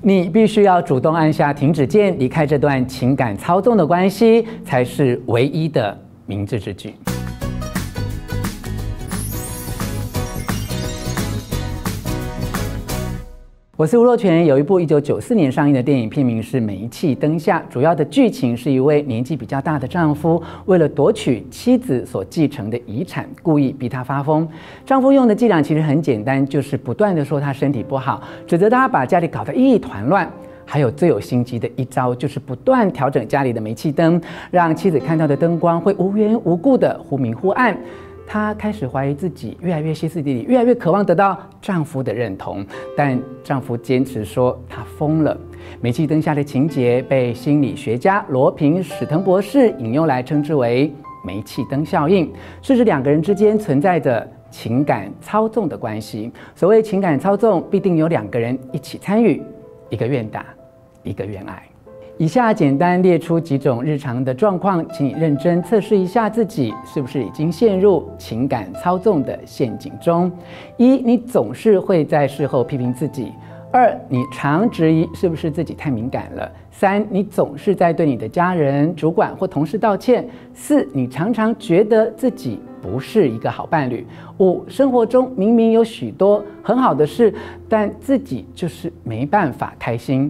你必须要主动按下停止键，离开这段情感操纵的关系，才是唯一的明智之举。我是吴若权，有一部一九九四年上映的电影，片名是《煤气灯下》。主要的剧情是一位年纪比较大的丈夫，为了夺取妻子所继承的遗产，故意逼她发疯。丈夫用的伎俩其实很简单，就是不断地说她身体不好，指责她把家里搞得一团乱。还有最有心机的一招，就是不断调整家里的煤气灯，让妻子看到的灯光会无缘无故的忽明忽暗。她开始怀疑自己，越来越歇斯底里，越来越渴望得到丈夫的认同。但丈夫坚持说她疯了。煤气灯下的情节被心理学家罗平·史腾博士引用来称之为“煤气灯效应”，是指两个人之间存在着情感操纵的关系。所谓情感操纵，必定有两个人一起参与，一个愿打，一个愿挨。以下简单列出几种日常的状况，请你认真测试一下自己是不是已经陷入情感操纵的陷阱中。一，你总是会在事后批评自己；二，你常质疑是不是自己太敏感了；三，你总是在对你的家人、主管或同事道歉；四，你常常觉得自己不是一个好伴侣；五，生活中明明有许多很好的事，但自己就是没办法开心。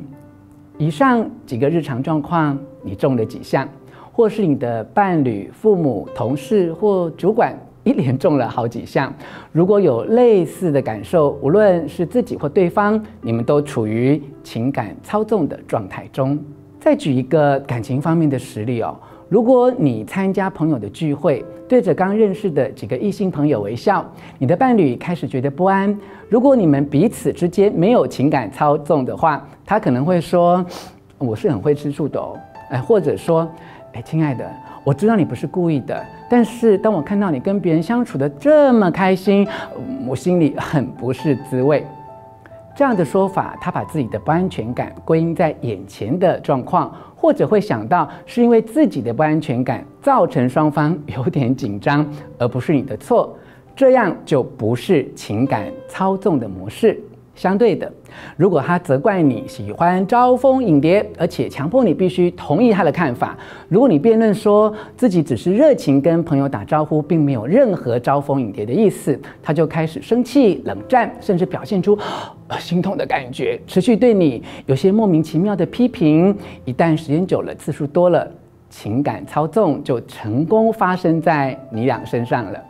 以上几个日常状况，你中了几项？或是你的伴侣、父母、同事或主管一连中了好几项？如果有类似的感受，无论是自己或对方，你们都处于情感操纵的状态中。再举一个感情方面的实例哦。如果你参加朋友的聚会，对着刚认识的几个异性朋友微笑，你的伴侣开始觉得不安。如果你们彼此之间没有情感操纵的话，他可能会说：“我是很会吃醋的哦。”哎，或者说：“哎，亲爱的，我知道你不是故意的，但是当我看到你跟别人相处得这么开心，我心里很不是滋味。”这样的说法，他把自己的不安全感归因在眼前的状况。或者会想到是因为自己的不安全感造成双方有点紧张，而不是你的错，这样就不是情感操纵的模式。相对的，如果他责怪你喜欢招蜂引蝶，而且强迫你必须同意他的看法；如果你辩论说自己只是热情跟朋友打招呼，并没有任何招蜂引蝶的意思，他就开始生气、冷战，甚至表现出心痛的感觉，持续对你有些莫名其妙的批评。一旦时间久了，次数多了，情感操纵就成功发生在你俩身上了。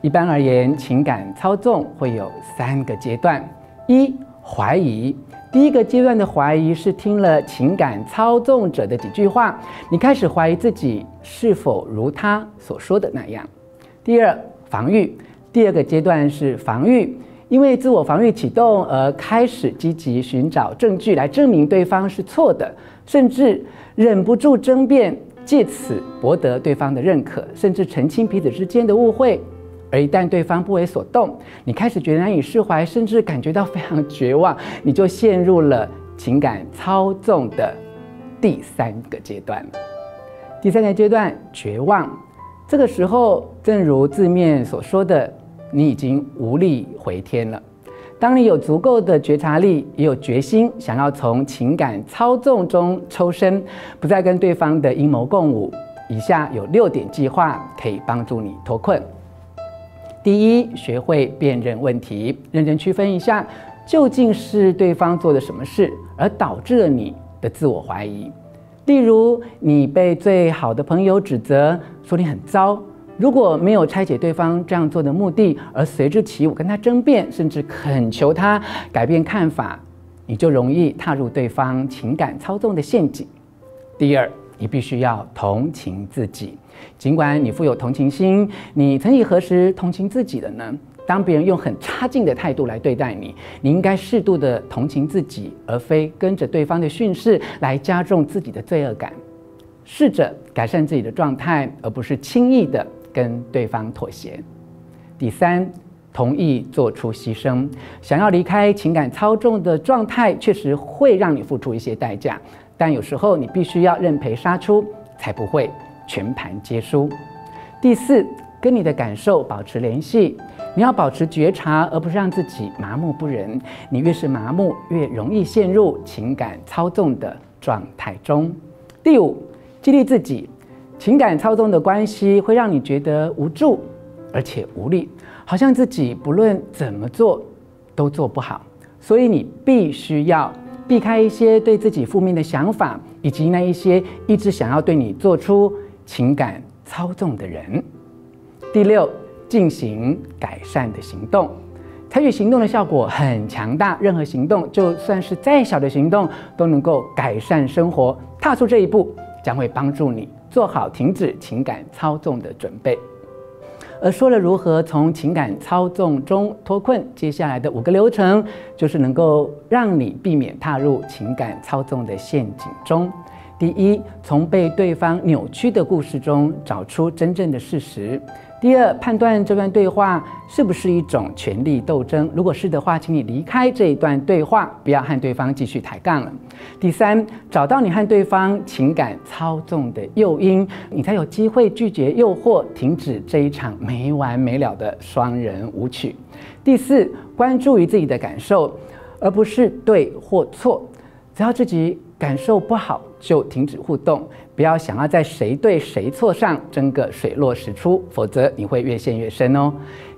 一般而言，情感操纵会有三个阶段。一、怀疑，第一个阶段的怀疑是听了情感操纵者的几句话，你开始怀疑自己是否如他所说的那样。第二，防御，第二个阶段是防御，因为自我防御启动而开始积极寻找证据来证明对方是错的，甚至忍不住争辩，借此博得对方的认可，甚至澄清彼此之间的误会。而一旦对方不为所动，你开始觉得难以释怀，甚至感觉到非常绝望，你就陷入了情感操纵的第三个阶段。第三个阶段，绝望。这个时候，正如字面所说的，你已经无力回天了。当你有足够的觉察力，也有决心，想要从情感操纵中抽身，不再跟对方的阴谋共舞，以下有六点计划可以帮助你脱困。第一，学会辨认问题，认真区分一下，究竟是对方做的什么事，而导致了你的自我怀疑。例如，你被最好的朋友指责说你很糟，如果没有拆解对方这样做的目的，而随之起舞跟他争辩，甚至恳求他改变看法，你就容易踏入对方情感操纵的陷阱。第二，你必须要同情自己。尽管你富有同情心，你曾几何时同情自己的呢？当别人用很差劲的态度来对待你，你应该适度的同情自己，而非跟着对方的训示来加重自己的罪恶感。试着改善自己的状态，而不是轻易的跟对方妥协。第三，同意做出牺牲。想要离开情感操纵的状态，确实会让你付出一些代价，但有时候你必须要认赔杀出，才不会全盘皆输。第四，跟你的感受保持联系。你要保持觉察，而不是让自己麻木不仁。你越是麻木，越容易陷入情感操纵的状态中。第五，激励自己，情感操纵的关系会让你觉得无助，而且无力，好像自己不论怎么做都做不好。所以你必须要避开一些对自己负面的想法，以及那一些一直想要对你做出情感操纵的人。第六。进行改善的行动，采取行动的效果很强大。任何行动，就算是再小的行动，都能够改善生活。踏出这一步，将会帮助你做好停止情感操纵的准备。而说了如何从情感操纵中脱困，接下来的五个流程，就是能够让你避免踏入情感操纵的陷阱中。第一，从被对方扭曲的故事中找出真正的事实。第二，判断这段对话是不是一种权力斗争。如果是的话，请你离开这一段对话，不要和对方继续抬杠了。第三，找到你和对方情感操纵的诱因，你才有机会拒绝诱惑，停止这一场没完没了的双人舞曲。第四，关注于自己的感受，而不是对或错。只要自己感受不好，就停止互动，不要想要在谁对谁错上争个水落石出，否则你会越陷越深哦。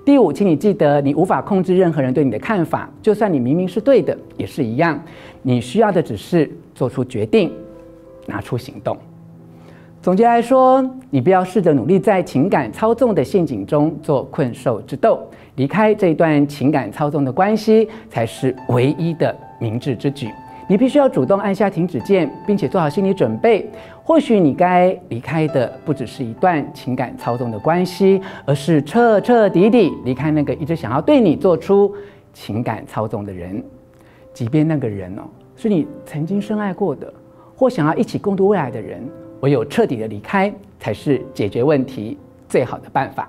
第五，请你记得，你无法控制任何人对你的看法，就算你明明是对的，也是一样。你需要的只是做出决定，拿出行动。总结来说，你不要试着努力在情感操纵的陷阱中做困兽之斗，离开这段情感操纵的关系，才是唯一的明智之举。你必须要主动按下停止键，并且做好心理准备。或许你该离开的不只是一段情感操纵的关系，而是彻彻底底离开那个一直想要对你做出情感操纵的人。即便那个人哦是你曾经深爱过的，或想要一起共度未来的人，唯有彻底的离开，才是解决问题最好的办法。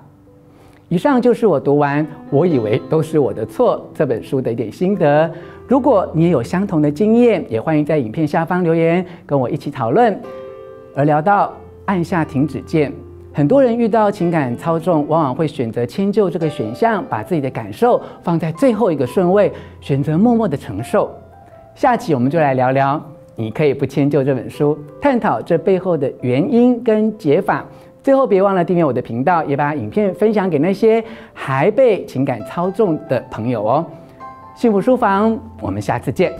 以上就是我读完《我以为都是我的错》这本书的一点心得。如果你也有相同的经验，也欢迎在影片下方留言，跟我一起讨论。而聊到按下停止键，很多人遇到情感操纵，往往会选择迁就这个选项，把自己的感受放在最后一个顺位，选择默默的承受。下期我们就来聊聊，你可以不迁就这本书，探讨这背后的原因跟解法。最后别忘了订阅我的频道，也把影片分享给那些还被情感操纵的朋友哦。幸福书房，我们下次见。